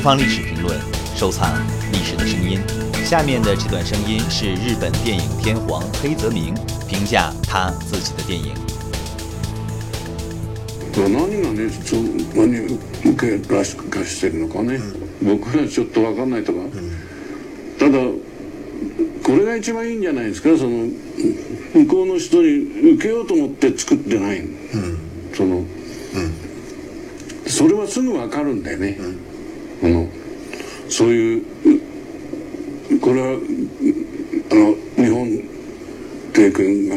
方历史评论，收藏历史的声音。下面的这段声音是日本电影天皇黑泽明评价他自己的电影。何がねそ何受けらしくしてるのかね、僕はちょっと分かんないとか、ただこれが一番いいんじゃないですか。その向こうの人に受けようと思って作ってない、その、それはすぐ分かるんだよね、このそういうこれはあの日本帝君が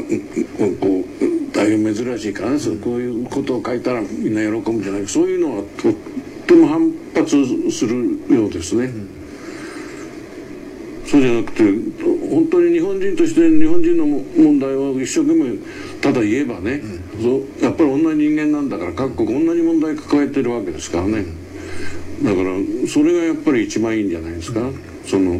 こう大変珍しいからね、そうこういうことを書いたらみんな喜ぶんじゃないかそういうのはとっても反発するようですね。そうじゃなくて本当に日本人として日本人の問題を一生懸命ただ言えばね、そうやっぱり同じ人間なんだから各国同じ問題抱えてるわけですからねだからそれがやっぱり一番いいんじゃないですか、その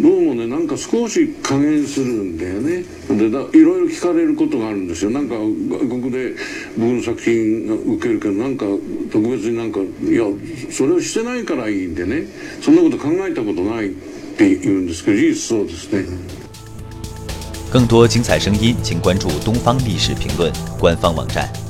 どうもねなんか少し加減するんだよねでだいろいろ聞かれることがあるんですよなんか外国で僕の作品が受けるけどなんか特別になんかいやそれをしてないからいいんでねそんなこと考えたことないって言うんですけど事実そうですね。更多精彩声音，请关注东方历史评论官方网站。